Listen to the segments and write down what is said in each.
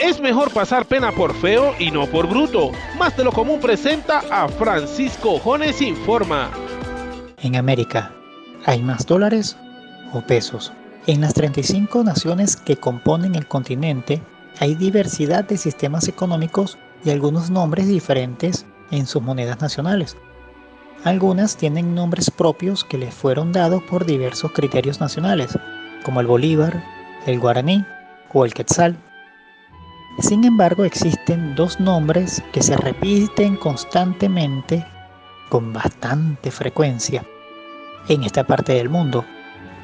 Es mejor pasar pena por feo y no por bruto. Más de lo común presenta a Francisco Jones Informa. En América, ¿hay más dólares o pesos? En las 35 naciones que componen el continente, hay diversidad de sistemas económicos y algunos nombres diferentes en sus monedas nacionales. Algunas tienen nombres propios que les fueron dados por diversos criterios nacionales, como el bolívar, el guaraní o el quetzal. Sin embargo, existen dos nombres que se repiten constantemente con bastante frecuencia en esta parte del mundo.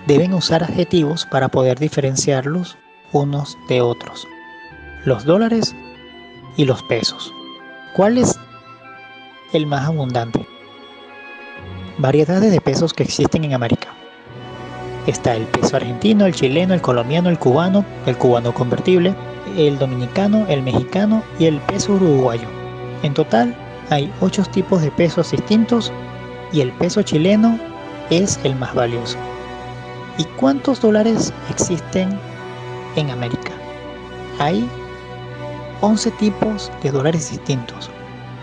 Deben usar adjetivos para poder diferenciarlos unos de otros. Los dólares y los pesos. ¿Cuál es el más abundante? Variedades de pesos que existen en América. Está el peso argentino, el chileno, el colombiano, el cubano, el cubano convertible, el dominicano, el mexicano y el peso uruguayo. En total hay 8 tipos de pesos distintos y el peso chileno es el más valioso. ¿Y cuántos dólares existen en América? Hay 11 tipos de dólares distintos.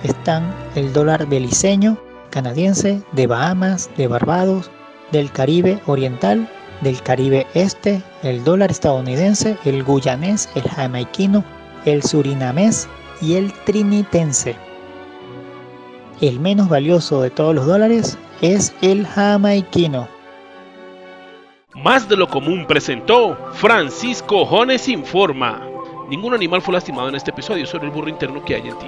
Están el dólar beliceño, canadiense, de Bahamas, de Barbados, del Caribe Oriental, del Caribe Este, el dólar estadounidense, el guyanés, el jamaiquino, el surinamés y el trinitense. El menos valioso de todos los dólares es el jamaiquino. Más de lo común presentó Francisco Jones Informa. Ningún animal fue lastimado en este episodio, solo el burro interno que hay en ti.